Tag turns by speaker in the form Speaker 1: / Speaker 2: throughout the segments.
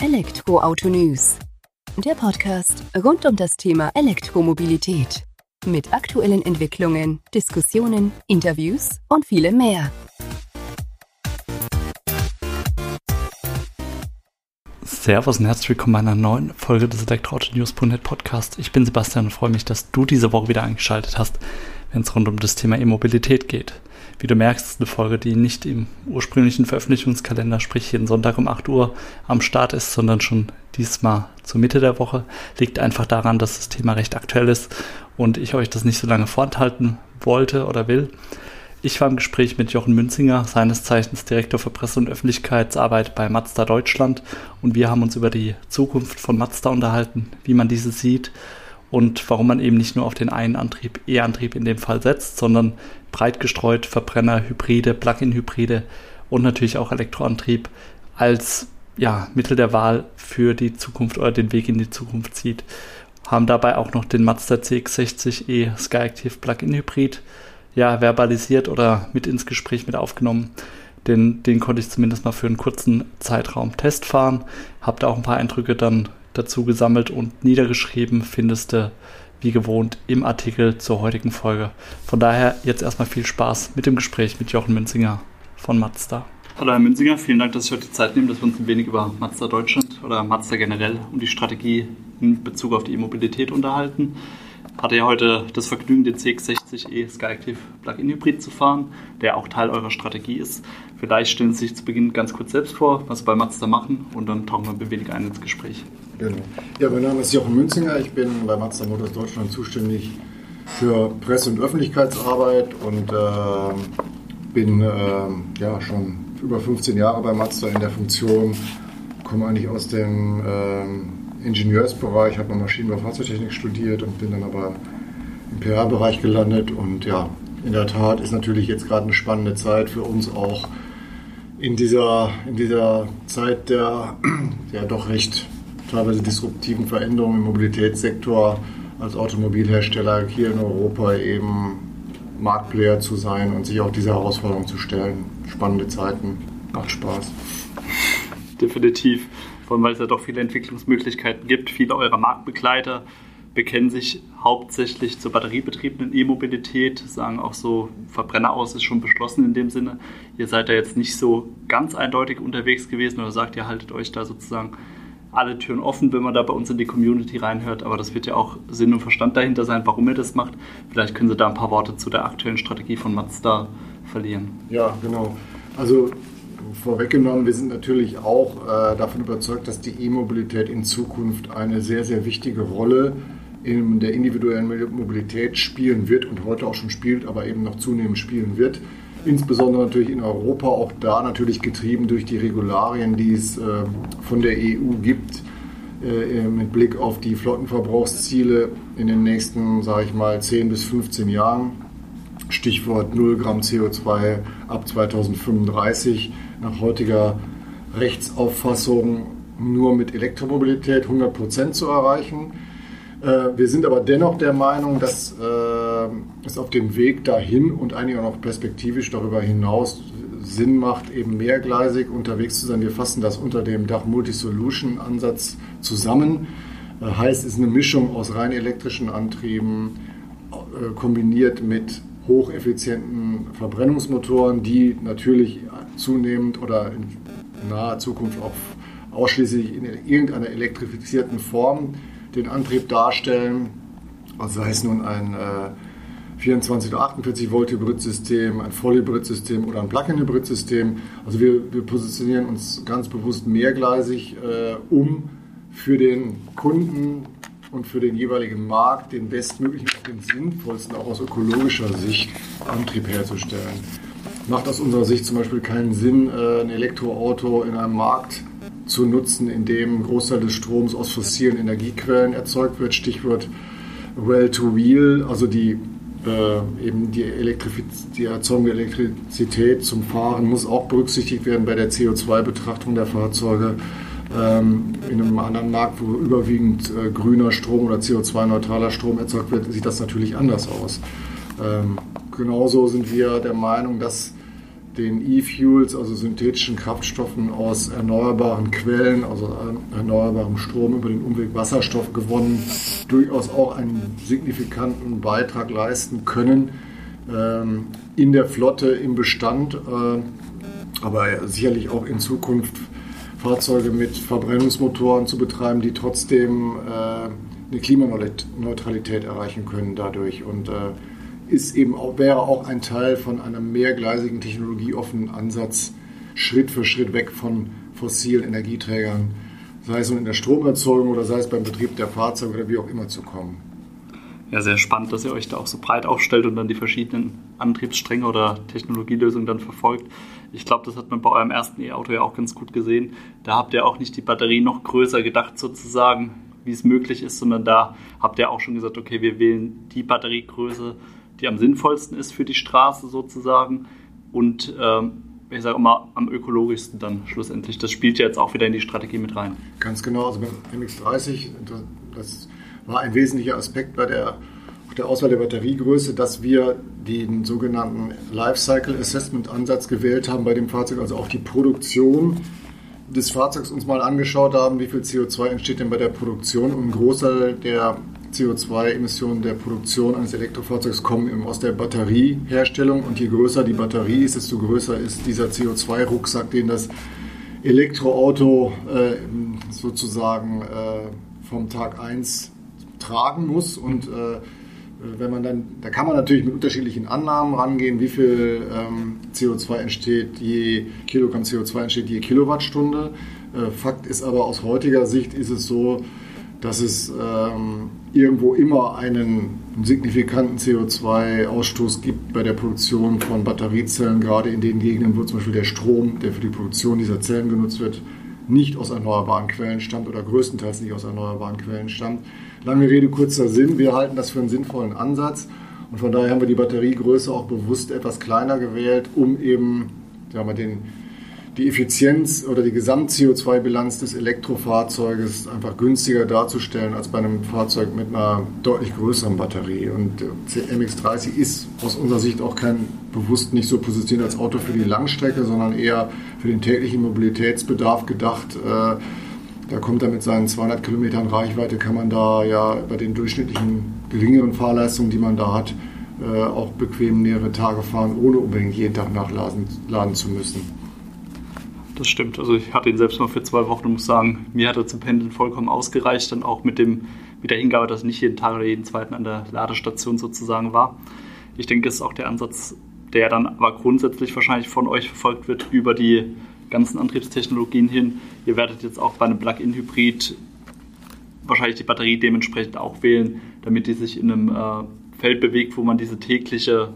Speaker 1: Elektroauto News. Der Podcast rund um das Thema Elektromobilität. Mit aktuellen Entwicklungen, Diskussionen, Interviews und vielem mehr.
Speaker 2: Servus und herzlich willkommen bei einer neuen Folge des Elektroauto-News.net Podcast. Ich bin Sebastian und freue mich, dass du diese Woche wieder eingeschaltet hast, wenn es rund um das Thema E-Mobilität geht. Wie du merkst, ist eine Folge, die nicht im ursprünglichen Veröffentlichungskalender, sprich jeden Sonntag um 8 Uhr am Start ist, sondern schon diesmal zur Mitte der Woche. Liegt einfach daran, dass das Thema recht aktuell ist und ich euch das nicht so lange vorenthalten wollte oder will. Ich war im Gespräch mit Jochen Münzinger, seines Zeichens Direktor für Presse- und Öffentlichkeitsarbeit bei Mazda Deutschland und wir haben uns über die Zukunft von Mazda unterhalten, wie man diese sieht und warum man eben nicht nur auf den einen Antrieb, E-Antrieb in dem Fall setzt, sondern breit gestreut Verbrenner, Hybride, Plug-in-Hybride und natürlich auch Elektroantrieb als ja, Mittel der Wahl für die Zukunft oder den Weg in die Zukunft zieht. Haben dabei auch noch den Mazda CX-60e Skyactiv Plug-in Hybrid ja, verbalisiert oder mit ins Gespräch mit aufgenommen. Den, den konnte ich zumindest mal für einen kurzen Zeitraum testfahren. Habe da auch ein paar Eindrücke dann dazu gesammelt und niedergeschrieben, findest du wie gewohnt im Artikel zur heutigen Folge. Von daher jetzt erstmal viel Spaß mit dem Gespräch mit Jochen Münzinger von Mazda. Hallo Herr Münzinger, vielen Dank, dass Sie heute die Zeit nehmen, dass wir uns ein wenig über Mazda Deutschland oder Mazda generell und die Strategie in Bezug auf die E-Mobilität unterhalten hatte ja heute das Vergnügen, den CX60E Skyactiv Plug-in Hybrid zu fahren, der auch Teil eurer Strategie ist. Vielleicht stellen Sie sich zu Beginn ganz kurz selbst vor, was Sie bei Mazda machen und dann tauchen wir ein wenig ein ins Gespräch.
Speaker 3: Genau. Ja, mein Name ist Jochen Münzinger, ich bin bei Mazda Motors Deutschland zuständig für Presse- und Öffentlichkeitsarbeit und äh, bin äh, ja schon über 15 Jahre bei Mazda in der Funktion, komme eigentlich aus dem äh, Ingenieursbereich, habe noch Maschinenbau Fahrzeugtechnik studiert und bin dann aber im PR-Bereich gelandet. Und ja, in der Tat ist natürlich jetzt gerade eine spannende Zeit für uns auch in dieser, in dieser Zeit der ja doch recht teilweise disruptiven Veränderungen im Mobilitätssektor als Automobilhersteller hier in Europa eben Marktplayer zu sein und sich auch dieser Herausforderung zu stellen. Spannende Zeiten, macht Spaß.
Speaker 2: Definitiv vor weil es ja doch viele Entwicklungsmöglichkeiten gibt. Viele eurer Marktbegleiter bekennen sich hauptsächlich zur batteriebetriebenen E-Mobilität, sagen auch so, Verbrenner aus ist schon beschlossen in dem Sinne. Ihr seid da jetzt nicht so ganz eindeutig unterwegs gewesen oder sagt, ihr haltet euch da sozusagen alle Türen offen, wenn man da bei uns in die Community reinhört. Aber das wird ja auch Sinn und Verstand dahinter sein, warum ihr das macht. Vielleicht können Sie da ein paar Worte zu der aktuellen Strategie von Mazda verlieren.
Speaker 3: Ja, genau. Also vorweggenommen, wir sind natürlich auch äh, davon überzeugt, dass die E-Mobilität in Zukunft eine sehr, sehr wichtige Rolle in der individuellen Mobilität spielen wird und heute auch schon spielt, aber eben noch zunehmend spielen wird. Insbesondere natürlich in Europa, auch da natürlich getrieben durch die Regularien, die es äh, von der EU gibt, äh, mit Blick auf die Flottenverbrauchsziele in den nächsten, sage ich mal, 10 bis 15 Jahren. Stichwort 0 Gramm CO2 ab 2035 nach heutiger Rechtsauffassung nur mit Elektromobilität 100 Prozent zu erreichen. Äh, wir sind aber dennoch der Meinung, dass äh, es auf dem Weg dahin und eigentlich auch noch perspektivisch darüber hinaus Sinn macht, eben mehrgleisig unterwegs zu sein. Wir fassen das unter dem Dach Multi-Solution-Ansatz zusammen. Äh, heißt, es ist eine Mischung aus rein elektrischen Antrieben kombiniert mit hocheffizienten Verbrennungsmotoren, die natürlich zunehmend oder in naher Zukunft auch ausschließlich in irgendeiner elektrifizierten Form den Antrieb darstellen. Also sei es nun ein äh, 24 oder 48 Volt Hybridsystem, ein Vollhybridsystem oder ein Plug-in-Hybridsystem. Also wir, wir, positionieren uns ganz bewusst mehrgleisig äh, um für den Kunden und für den jeweiligen Markt den bestmöglichen, den sinnvollsten, auch aus ökologischer Sicht, Antrieb herzustellen macht aus unserer Sicht zum Beispiel keinen Sinn, äh, ein Elektroauto in einem Markt zu nutzen, in dem ein Großteil des Stroms aus fossilen Energiequellen erzeugt wird. Stichwort Well-to-Wheel, also die, äh, eben die, die Erzeugung der Elektrizität zum Fahren muss auch berücksichtigt werden bei der CO2-Betrachtung der Fahrzeuge. Ähm, in einem anderen Markt, wo überwiegend äh, grüner Strom oder CO2-neutraler Strom erzeugt wird, sieht das natürlich anders aus. Ähm, genauso sind wir der Meinung, dass den E-Fuels, also synthetischen Kraftstoffen aus erneuerbaren Quellen, also erneuerbarem Strom über den Umweg Wasserstoff gewonnen, durchaus auch einen signifikanten Beitrag leisten können ähm, in der Flotte, im Bestand, äh, aber sicherlich auch in Zukunft Fahrzeuge mit Verbrennungsmotoren zu betreiben, die trotzdem äh, eine Klimaneutralität erreichen können dadurch. Und äh, ist eben auch, wäre auch ein Teil von einem mehrgleisigen technologieoffenen Ansatz, Schritt für Schritt weg von fossilen Energieträgern, sei es in der Stromerzeugung oder sei es beim Betrieb der Fahrzeuge oder wie auch immer zu kommen.
Speaker 2: Ja, sehr spannend, dass ihr euch da auch so breit aufstellt und dann die verschiedenen Antriebsstränge oder Technologielösungen dann verfolgt. Ich glaube, das hat man bei eurem ersten E-Auto ja auch ganz gut gesehen. Da habt ihr auch nicht die Batterie noch größer gedacht sozusagen, wie es möglich ist, sondern da habt ihr auch schon gesagt, okay, wir wählen die Batteriegröße, die am sinnvollsten ist für die Straße sozusagen und ähm, ich sage immer, am ökologischsten dann schlussendlich. Das spielt ja jetzt auch wieder in die Strategie mit rein.
Speaker 3: Ganz genau, also beim MX30, das war ein wesentlicher Aspekt bei der, der Auswahl der Batteriegröße, dass wir den sogenannten Lifecycle Assessment Ansatz gewählt haben bei dem Fahrzeug, also auch die Produktion des Fahrzeugs uns mal angeschaut haben, wie viel CO2 entsteht denn bei der Produktion. Und ein Großteil der CO2-Emissionen der Produktion eines Elektrofahrzeugs kommen eben aus der Batterieherstellung. Und je größer die Batterie ist, desto größer ist dieser CO2-Rucksack, den das Elektroauto äh, sozusagen äh, vom Tag 1 tragen muss. Und äh, wenn man dann, da kann man natürlich mit unterschiedlichen Annahmen rangehen, wie viel ähm, CO2 entsteht, je Kilogramm CO2 entsteht je Kilowattstunde. Äh, Fakt ist aber aus heutiger Sicht ist es so, dass es ähm, irgendwo immer einen signifikanten CO2-Ausstoß gibt bei der Produktion von Batteriezellen, gerade in den Gegenden, wo zum Beispiel der Strom, der für die Produktion dieser Zellen genutzt wird, nicht aus erneuerbaren Quellen stammt oder größtenteils nicht aus erneuerbaren Quellen stammt. Lange Rede, kurzer Sinn. Wir halten das für einen sinnvollen Ansatz und von daher haben wir die Batteriegröße auch bewusst etwas kleiner gewählt, um eben sagen wir, den, die Effizienz oder die Gesamt-CO2-Bilanz des Elektrofahrzeuges einfach günstiger darzustellen als bei einem Fahrzeug mit einer deutlich größeren Batterie. Und MX30 ist aus unserer Sicht auch kein bewusst nicht so positioniert als Auto für die Langstrecke, sondern eher für den täglichen Mobilitätsbedarf gedacht. Äh, da kommt er mit seinen 200 Kilometern Reichweite, kann man da ja bei den durchschnittlichen geringeren Fahrleistungen, die man da hat, äh, auch bequem mehrere Tage fahren, ohne unbedingt jeden Tag nachladen laden zu müssen.
Speaker 2: Das stimmt. Also ich hatte ihn selbst mal für zwei Wochen und muss sagen, mir hat er zum Pendeln vollkommen ausgereicht. Dann auch mit, dem, mit der Hingabe, dass ich nicht jeden Tag oder jeden zweiten an der Ladestation sozusagen war. Ich denke, das ist auch der Ansatz, der dann aber grundsätzlich wahrscheinlich von euch verfolgt wird über die ganzen Antriebstechnologien hin. Ihr werdet jetzt auch bei einem Plug-in-Hybrid wahrscheinlich die Batterie dementsprechend auch wählen, damit die sich in einem äh, Feld bewegt, wo man diese tägliche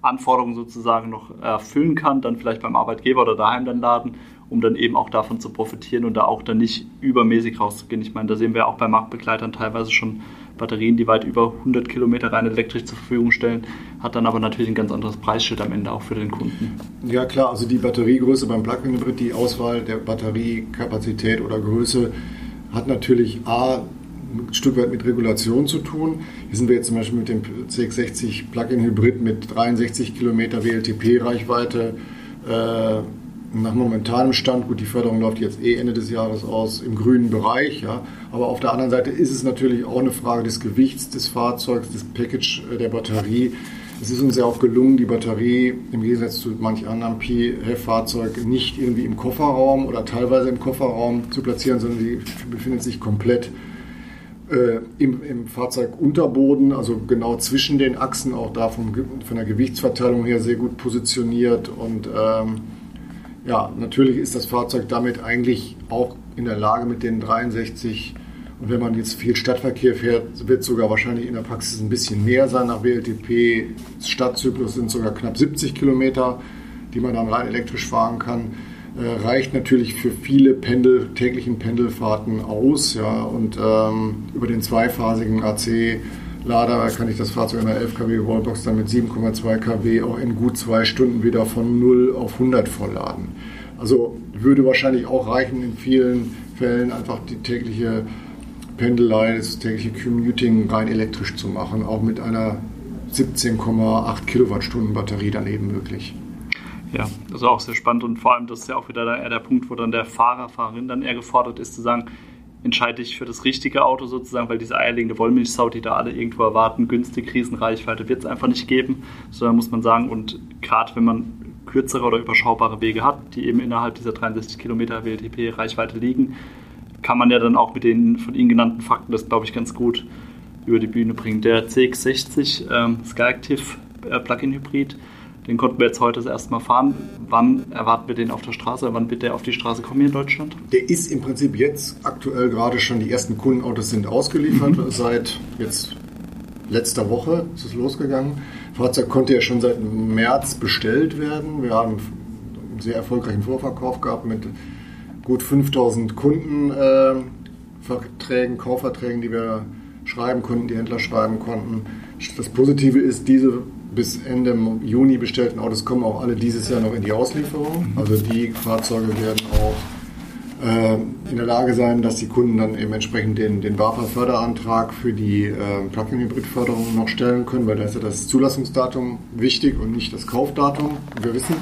Speaker 2: Anforderung sozusagen noch erfüllen kann, dann vielleicht beim Arbeitgeber oder daheim dann laden, um dann eben auch davon zu profitieren und da auch dann nicht übermäßig rauszugehen. Ich meine, da sehen wir auch bei Marktbegleitern teilweise schon Batterien, die weit über 100 Kilometer rein elektrisch zur Verfügung stellen, hat dann aber natürlich ein ganz anderes Preisschild am Ende auch für den Kunden.
Speaker 3: Ja klar, also die Batteriegröße beim Plug-in-Hybrid, die Auswahl der Batteriekapazität oder Größe hat natürlich A, ein Stück weit mit Regulation zu tun. Hier sind wir jetzt zum Beispiel mit dem CX60 Plug-in-Hybrid mit 63 Kilometer WLTP-Reichweite äh, nach momentanem Stand, gut, die Förderung läuft jetzt eh Ende des Jahres aus, im grünen Bereich, ja. Aber auf der anderen Seite ist es natürlich auch eine Frage des Gewichts des Fahrzeugs, des Package äh, der Batterie. Es ist uns ja auch gelungen, die Batterie im Gegensatz zu manch anderen P-Fahrzeugen nicht irgendwie im Kofferraum oder teilweise im Kofferraum zu platzieren, sondern die befindet sich komplett äh, im, im Fahrzeugunterboden, also genau zwischen den Achsen, auch da vom, von der Gewichtsverteilung her sehr gut positioniert und ähm, ja, natürlich ist das Fahrzeug damit eigentlich auch in der Lage mit den 63 und wenn man jetzt viel Stadtverkehr fährt, wird sogar wahrscheinlich in der Praxis ein bisschen mehr sein. Nach WLTP Stadtzyklus sind sogar knapp 70 Kilometer, die man dann rein elektrisch fahren kann. Äh, reicht natürlich für viele Pendel, täglichen Pendelfahrten aus. Ja, und ähm, über den zweiphasigen AC Lader kann ich das Fahrzeug in der 11 kW Wallbox dann mit 7,2 kW auch in gut zwei Stunden wieder von 0 auf 100 vollladen. Also würde wahrscheinlich auch reichen in vielen Fällen einfach die tägliche Pendelei, das tägliche Commuting rein elektrisch zu machen, auch mit einer 17,8 Kilowattstunden Batterie daneben möglich.
Speaker 2: Ja, das ist auch sehr spannend und vor allem das ist ja auch wieder eher der Punkt, wo dann der Fahrer, Fahrerin dann eher gefordert ist zu sagen, entscheide ich für das richtige Auto sozusagen, weil diese eierlegende Wollmilchsau, die da alle irgendwo erwarten, günstig, Riesenreichweite wird es einfach nicht geben, sondern muss man sagen, und gerade wenn man kürzere oder überschaubare Wege hat, die eben innerhalb dieser 63 Kilometer WLTP-Reichweite liegen, kann man ja dann auch mit den von Ihnen genannten Fakten das, glaube ich, ganz gut über die Bühne bringen. Der CX60 ähm, Skyactiv äh, Plug-in Hybrid den konnten wir jetzt heute das erste Mal fahren. Wann erwarten wir den auf der Straße? Wann wird der auf die Straße kommen hier in Deutschland?
Speaker 3: Der ist im Prinzip jetzt aktuell gerade schon, die ersten Kundenautos sind ausgeliefert. Mhm. Seit jetzt letzter Woche ist es losgegangen. Das Fahrzeug konnte ja schon seit März bestellt werden. Wir haben einen sehr erfolgreichen Vorverkauf gehabt mit gut 5000 Kundenverträgen, äh, Kaufverträgen, die wir schreiben konnten, die Händler schreiben konnten. Das Positive ist, diese bis Ende Juni bestellten Autos kommen auch alle dieses Jahr noch in die Auslieferung. Also die Fahrzeuge werden auch äh, in der Lage sein, dass die Kunden dann eben entsprechend den, den BAFA-Förderantrag für die äh, Plug-in-Hybrid-Förderung noch stellen können, weil da ist ja das Zulassungsdatum wichtig und nicht das Kaufdatum. Wir wissen.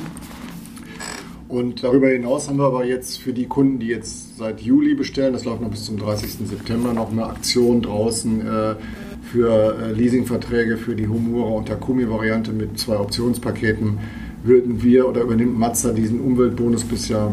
Speaker 3: Und darüber hinaus haben wir aber jetzt für die Kunden, die jetzt seit Juli bestellen, das läuft noch bis zum 30. September, noch eine Aktion draußen. Äh, für äh, Leasingverträge für die Humura und Takumi-Variante mit zwei Optionspaketen würden wir oder übernimmt Mazda diesen Umweltbonus bisher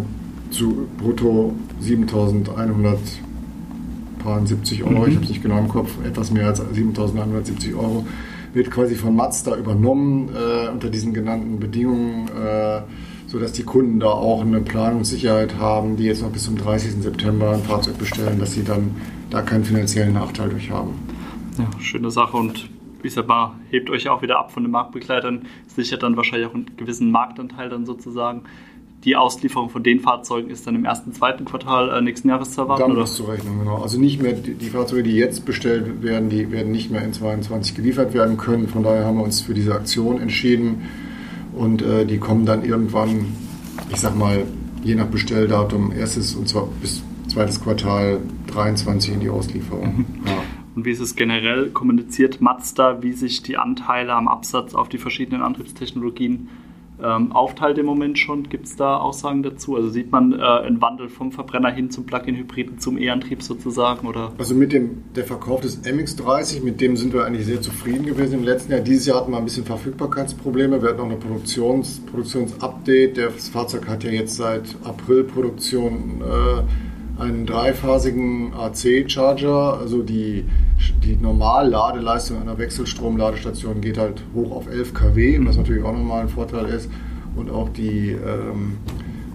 Speaker 3: zu brutto 7.170 Euro, mhm. ich habe es nicht genau im Kopf, etwas mehr als 7.170 Euro, wird quasi von Mazda übernommen äh, unter diesen genannten Bedingungen, äh, sodass die Kunden da auch eine Planungssicherheit haben, die jetzt noch bis zum 30. September ein Fahrzeug bestellen, dass sie dann da keinen finanziellen Nachteil durch haben.
Speaker 2: Ja, schöne Sache und wie gesagt mal, hebt euch auch wieder ab von den Marktbegleitern, sichert dann wahrscheinlich auch einen gewissen Marktanteil dann sozusagen. Die Auslieferung von den Fahrzeugen ist dann im ersten, zweiten Quartal äh, nächsten Jahres zu erwarten?
Speaker 3: Damit zu rechnen, genau. Also nicht mehr, die, die, Fahrzeuge, die jetzt bestellt werden, die werden nicht mehr in 2022 geliefert werden können. Von daher haben wir uns für diese Aktion entschieden und äh, die kommen dann irgendwann, ich sag mal, je nach Bestelldatum, erstes und zwar bis zweites Quartal 23 in die Auslieferung. Mhm. Ja.
Speaker 2: Und wie ist es generell? Kommuniziert Mazda, wie sich die Anteile am Absatz auf die verschiedenen Antriebstechnologien ähm, aufteilt im Moment schon? Gibt es da Aussagen dazu? Also sieht man äh, einen Wandel vom Verbrenner hin zum Plug-in-Hybriden, zum E-Antrieb sozusagen? Oder?
Speaker 3: Also mit dem der Verkauf des MX-30, mit dem sind wir eigentlich sehr zufrieden gewesen im letzten Jahr. Dieses Jahr hatten wir ein bisschen Verfügbarkeitsprobleme. Wir hatten noch eine Produktions, Produktionsupdate. Das Fahrzeug hat ja jetzt seit April Produktion äh, einen dreiphasigen AC-Charger, also die die Normalladeleistung einer Wechselstromladestation geht halt hoch auf 11 kW, was natürlich auch nochmal ein Vorteil ist. Und auch die ähm,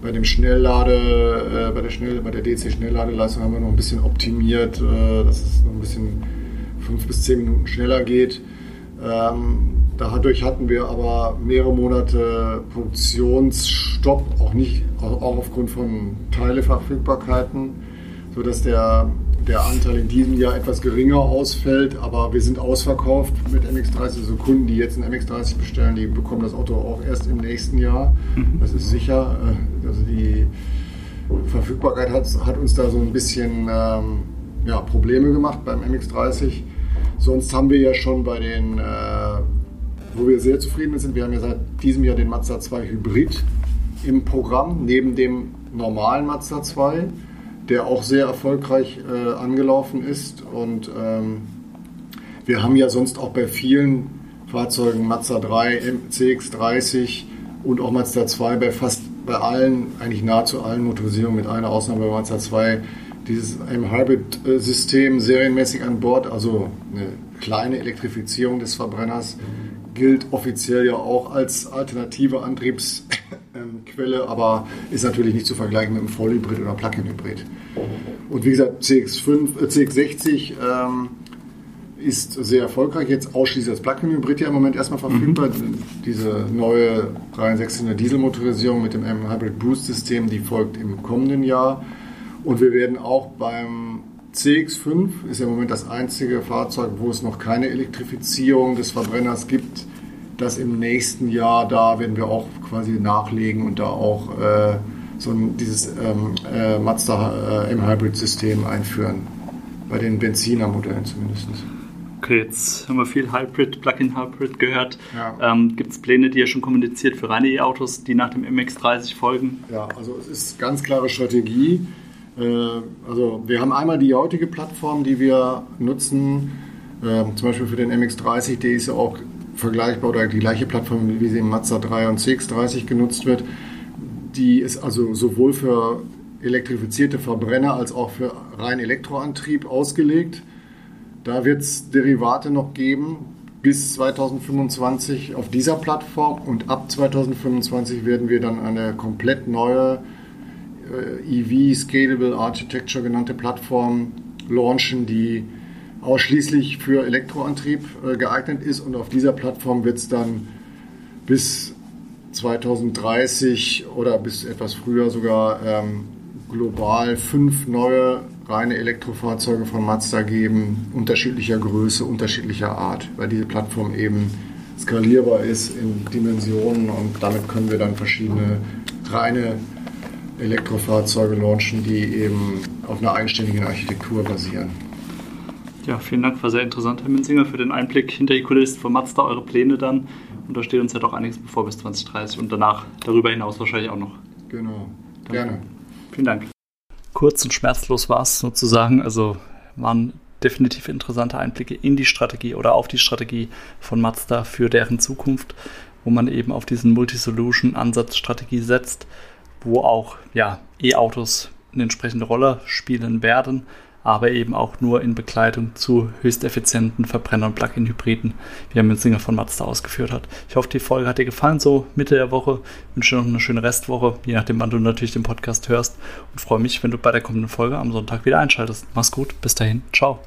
Speaker 3: bei dem Schnelllade, äh, bei der Schnell, der DC-Schnellladeleistung haben wir noch ein bisschen optimiert, äh, dass es noch ein bisschen fünf bis zehn Minuten schneller geht. Ähm, dadurch hatten wir aber mehrere Monate Produktionsstopp, auch nicht, auch aufgrund von Teileverfügbarkeiten, sodass der der Anteil in diesem Jahr etwas geringer ausfällt, aber wir sind ausverkauft mit MX30. Also Kunden, die jetzt ein MX30 bestellen, die bekommen das Auto auch erst im nächsten Jahr. Mhm. Das ist sicher. Äh, also die Verfügbarkeit hat, hat uns da so ein bisschen ähm, ja, Probleme gemacht beim MX30. Sonst haben wir ja schon bei den, äh, wo wir sehr zufrieden sind, wir haben ja seit diesem Jahr den Mazda 2 Hybrid im Programm, neben dem normalen Mazda 2 der auch sehr erfolgreich äh, angelaufen ist. Und ähm, wir haben ja sonst auch bei vielen Fahrzeugen Mazda 3, CX30 und auch Mazda 2 bei fast bei allen, eigentlich nahezu allen Motorisierungen mit einer Ausnahme bei Mazda 2 dieses Hybrid-System serienmäßig an Bord, also eine kleine Elektrifizierung des Verbrenners, gilt offiziell ja auch als alternative Antriebs Quelle, aber ist natürlich nicht zu vergleichen mit einem Vollhybrid oder Plug-in-Hybrid. Und wie gesagt, CX5, äh, CX60 ähm, ist sehr erfolgreich, jetzt ausschließlich als Plug-in-Hybrid ja im Moment erstmal verfügbar. Mhm. Diese neue 3.600 Dieselmotorisierung mit dem M-Hybrid Boost-System, die folgt im kommenden Jahr. Und wir werden auch beim CX5, ist ja im Moment das einzige Fahrzeug, wo es noch keine Elektrifizierung des Verbrenners gibt, das im nächsten Jahr, da werden wir auch quasi nachlegen und da auch äh, so ein, dieses ähm, äh, Mazda äh, M-Hybrid-System einführen. Bei den Benziner-Modellen zumindest.
Speaker 2: Okay, jetzt haben wir viel Hybrid, Plug-in-Hybrid gehört. Ja. Ähm, Gibt es Pläne, die ihr schon kommuniziert für reine E-Autos, die nach dem MX30 folgen?
Speaker 3: Ja, also es ist ganz klare Strategie. Äh, also wir haben einmal die heutige Plattform, die wir nutzen, äh, zum Beispiel für den MX30, der ist ja auch vergleichbar oder die gleiche Plattform, wie sie im Mazda 3 und CX30 genutzt wird. Die ist also sowohl für elektrifizierte Verbrenner als auch für rein Elektroantrieb ausgelegt. Da wird es Derivate noch geben bis 2025 auf dieser Plattform und ab 2025 werden wir dann eine komplett neue äh, EV Scalable Architecture genannte Plattform launchen, die ausschließlich für Elektroantrieb äh, geeignet ist und auf dieser Plattform wird es dann bis 2030 oder bis etwas früher sogar ähm, global fünf neue reine Elektrofahrzeuge von Mazda geben, unterschiedlicher Größe, unterschiedlicher Art, weil diese Plattform eben skalierbar ist in Dimensionen und damit können wir dann verschiedene reine Elektrofahrzeuge launchen, die eben auf einer eigenständigen Architektur basieren.
Speaker 2: Ja, vielen Dank, war sehr interessant, Herr Münzinger, für den Einblick hinter die Kulissen von Mazda, eure Pläne dann. Und da steht uns ja doch einiges bevor bis 2030 und danach darüber hinaus wahrscheinlich auch noch.
Speaker 3: Genau, gerne.
Speaker 2: Vielen Dank. Kurz und schmerzlos war es sozusagen. Also waren definitiv interessante Einblicke in die Strategie oder auf die Strategie von Mazda für deren Zukunft, wo man eben auf diesen Multi-Solution-Ansatzstrategie setzt, wo auch ja, E-Autos eine entsprechende Rolle spielen werden aber eben auch nur in Begleitung zu höchst effizienten Verbrenner- und Plug-in-Hybriden, wie Herr Münzinger von Mazda ausgeführt hat. Ich hoffe, die Folge hat dir gefallen, so Mitte der Woche. Ich wünsche dir noch eine schöne Restwoche, je nachdem, wann du natürlich den Podcast hörst und freue mich, wenn du bei der kommenden Folge am Sonntag wieder einschaltest. Mach's gut, bis dahin, ciao.